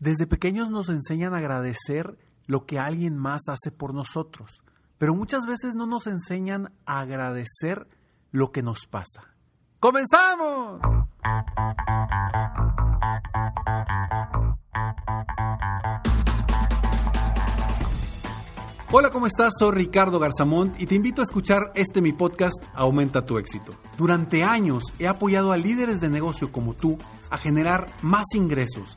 Desde pequeños nos enseñan a agradecer lo que alguien más hace por nosotros, pero muchas veces no nos enseñan a agradecer lo que nos pasa. ¡Comenzamos! Hola, ¿cómo estás? Soy Ricardo Garzamont y te invito a escuchar este mi podcast Aumenta tu éxito. Durante años he apoyado a líderes de negocio como tú a generar más ingresos,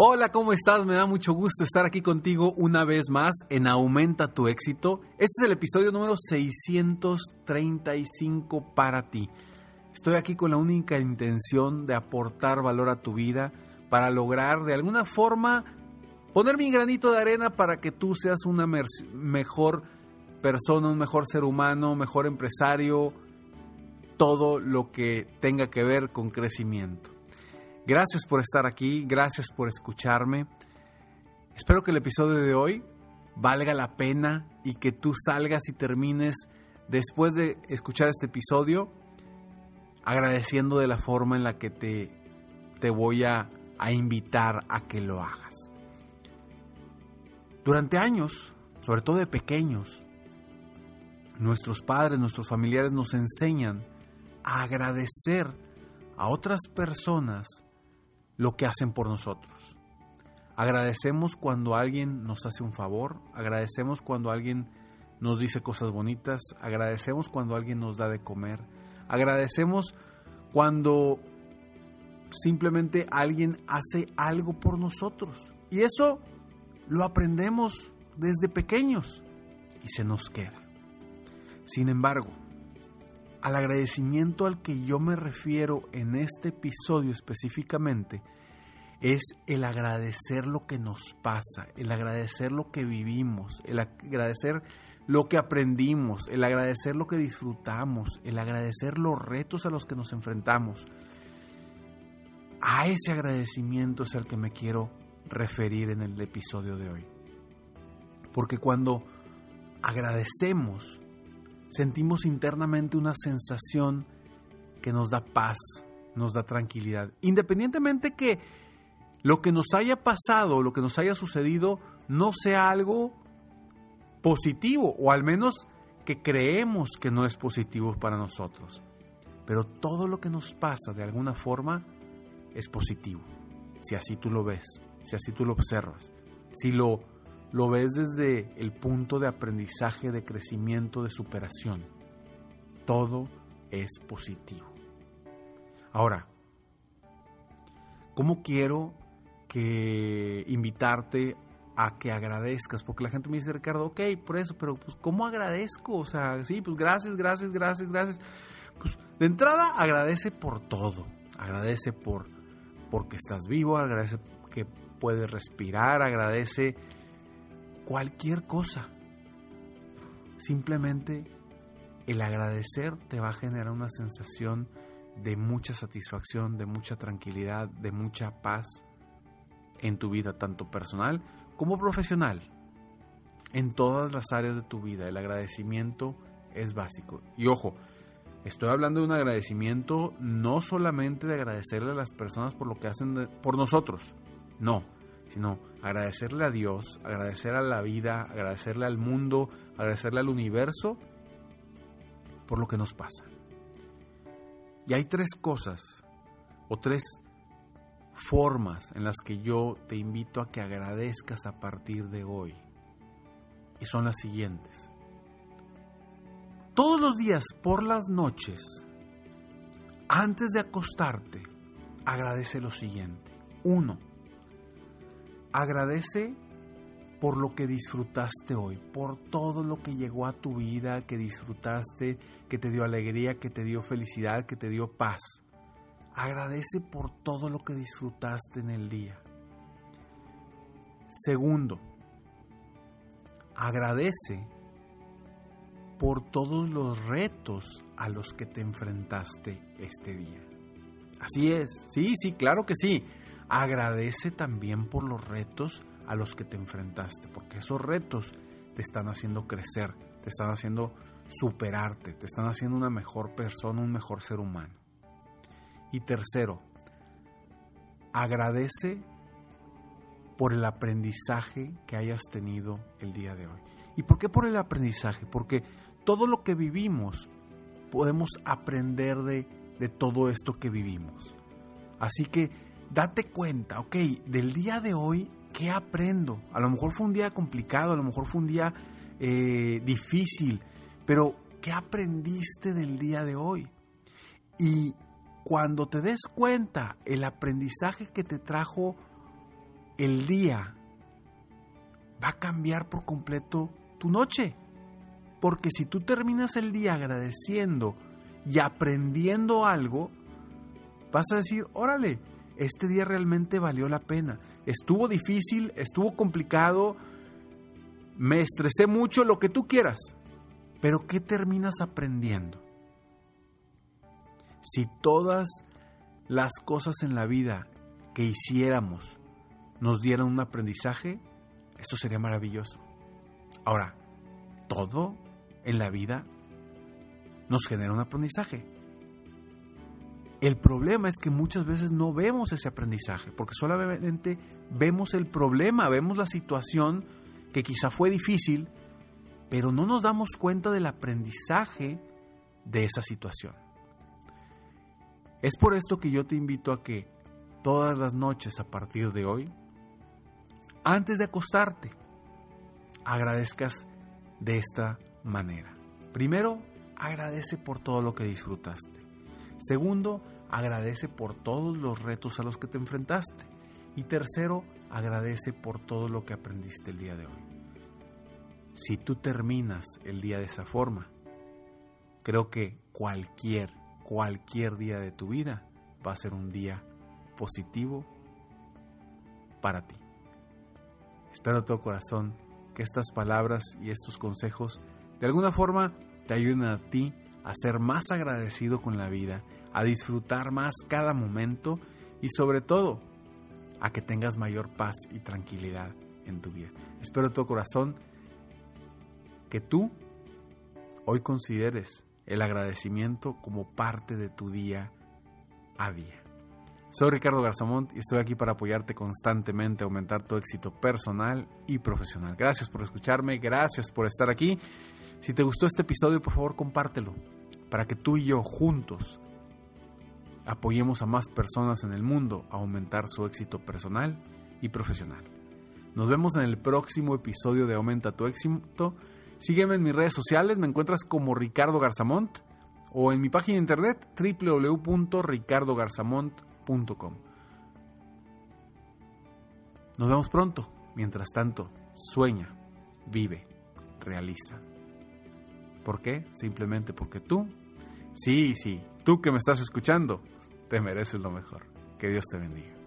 Hola, ¿cómo estás? Me da mucho gusto estar aquí contigo una vez más en Aumenta tu éxito. Este es el episodio número 635 para ti. Estoy aquí con la única intención de aportar valor a tu vida para lograr de alguna forma poner mi granito de arena para que tú seas una mejor persona, un mejor ser humano, mejor empresario, todo lo que tenga que ver con crecimiento. Gracias por estar aquí, gracias por escucharme. Espero que el episodio de hoy valga la pena y que tú salgas y termines después de escuchar este episodio agradeciendo de la forma en la que te, te voy a, a invitar a que lo hagas. Durante años, sobre todo de pequeños, nuestros padres, nuestros familiares nos enseñan a agradecer a otras personas lo que hacen por nosotros. Agradecemos cuando alguien nos hace un favor, agradecemos cuando alguien nos dice cosas bonitas, agradecemos cuando alguien nos da de comer, agradecemos cuando simplemente alguien hace algo por nosotros. Y eso lo aprendemos desde pequeños y se nos queda. Sin embargo, al agradecimiento al que yo me refiero en este episodio específicamente es el agradecer lo que nos pasa, el agradecer lo que vivimos, el agradecer lo que aprendimos, el agradecer lo que disfrutamos, el agradecer los retos a los que nos enfrentamos. A ese agradecimiento es al que me quiero referir en el episodio de hoy. Porque cuando agradecemos, sentimos internamente una sensación que nos da paz, nos da tranquilidad. Independientemente que lo que nos haya pasado, lo que nos haya sucedido, no sea algo positivo, o al menos que creemos que no es positivo para nosotros. Pero todo lo que nos pasa de alguna forma es positivo, si así tú lo ves si así tú lo observas, si lo, lo ves desde el punto de aprendizaje, de crecimiento, de superación, todo es positivo. Ahora, ¿cómo quiero que invitarte a que agradezcas? Porque la gente me dice, Ricardo, ok, por eso, pero pues ¿cómo agradezco? O sea, sí, pues gracias, gracias, gracias, gracias. Pues de entrada agradece por todo. Agradece por porque estás vivo, agradece que puede respirar, agradece cualquier cosa. Simplemente el agradecer te va a generar una sensación de mucha satisfacción, de mucha tranquilidad, de mucha paz en tu vida, tanto personal como profesional. En todas las áreas de tu vida, el agradecimiento es básico. Y ojo, estoy hablando de un agradecimiento no solamente de agradecerle a las personas por lo que hacen por nosotros, no, sino agradecerle a Dios, agradecer a la vida, agradecerle al mundo, agradecerle al universo por lo que nos pasa. Y hay tres cosas o tres formas en las que yo te invito a que agradezcas a partir de hoy. Y son las siguientes. Todos los días por las noches, antes de acostarte, agradece lo siguiente. Uno, Agradece por lo que disfrutaste hoy, por todo lo que llegó a tu vida, que disfrutaste, que te dio alegría, que te dio felicidad, que te dio paz. Agradece por todo lo que disfrutaste en el día. Segundo, agradece por todos los retos a los que te enfrentaste este día. Así es, sí, sí, claro que sí. Agradece también por los retos a los que te enfrentaste, porque esos retos te están haciendo crecer, te están haciendo superarte, te están haciendo una mejor persona, un mejor ser humano. Y tercero, agradece por el aprendizaje que hayas tenido el día de hoy. ¿Y por qué por el aprendizaje? Porque todo lo que vivimos podemos aprender de, de todo esto que vivimos. Así que date cuenta, ok, del día de hoy, ¿qué aprendo? A lo mejor fue un día complicado, a lo mejor fue un día eh, difícil, pero ¿qué aprendiste del día de hoy? Y cuando te des cuenta el aprendizaje que te trajo el día, va a cambiar por completo tu noche. Porque si tú terminas el día agradeciendo y aprendiendo algo, vas a decir, órale, este día realmente valió la pena. Estuvo difícil, estuvo complicado, me estresé mucho, lo que tú quieras. Pero ¿qué terminas aprendiendo? Si todas las cosas en la vida que hiciéramos nos dieran un aprendizaje, esto sería maravilloso. Ahora, todo en la vida nos genera un aprendizaje. El problema es que muchas veces no vemos ese aprendizaje, porque solamente vemos el problema, vemos la situación que quizá fue difícil, pero no nos damos cuenta del aprendizaje de esa situación. Es por esto que yo te invito a que todas las noches a partir de hoy, antes de acostarte, agradezcas de esta manera. Primero, agradece por todo lo que disfrutaste. Segundo, agradece por todos los retos a los que te enfrentaste. Y tercero, agradece por todo lo que aprendiste el día de hoy. Si tú terminas el día de esa forma, creo que cualquier, cualquier día de tu vida va a ser un día positivo para ti. Espero de todo corazón que estas palabras y estos consejos de alguna forma te ayuden a ti a ser más agradecido con la vida, a disfrutar más cada momento y sobre todo a que tengas mayor paz y tranquilidad en tu vida. Espero de todo corazón que tú hoy consideres el agradecimiento como parte de tu día a día. Soy Ricardo Garzamont y estoy aquí para apoyarte constantemente aumentar tu éxito personal y profesional. Gracias por escucharme, gracias por estar aquí. Si te gustó este episodio, por favor compártelo para que tú y yo juntos apoyemos a más personas en el mundo a aumentar su éxito personal y profesional. Nos vemos en el próximo episodio de Aumenta tu éxito. Sígueme en mis redes sociales, me encuentras como Ricardo Garzamont o en mi página de internet www.ricardogarzamont.com. Nos vemos pronto. Mientras tanto, sueña, vive, realiza. ¿Por qué? Simplemente porque tú, sí, sí, tú que me estás escuchando, te mereces lo mejor. Que Dios te bendiga.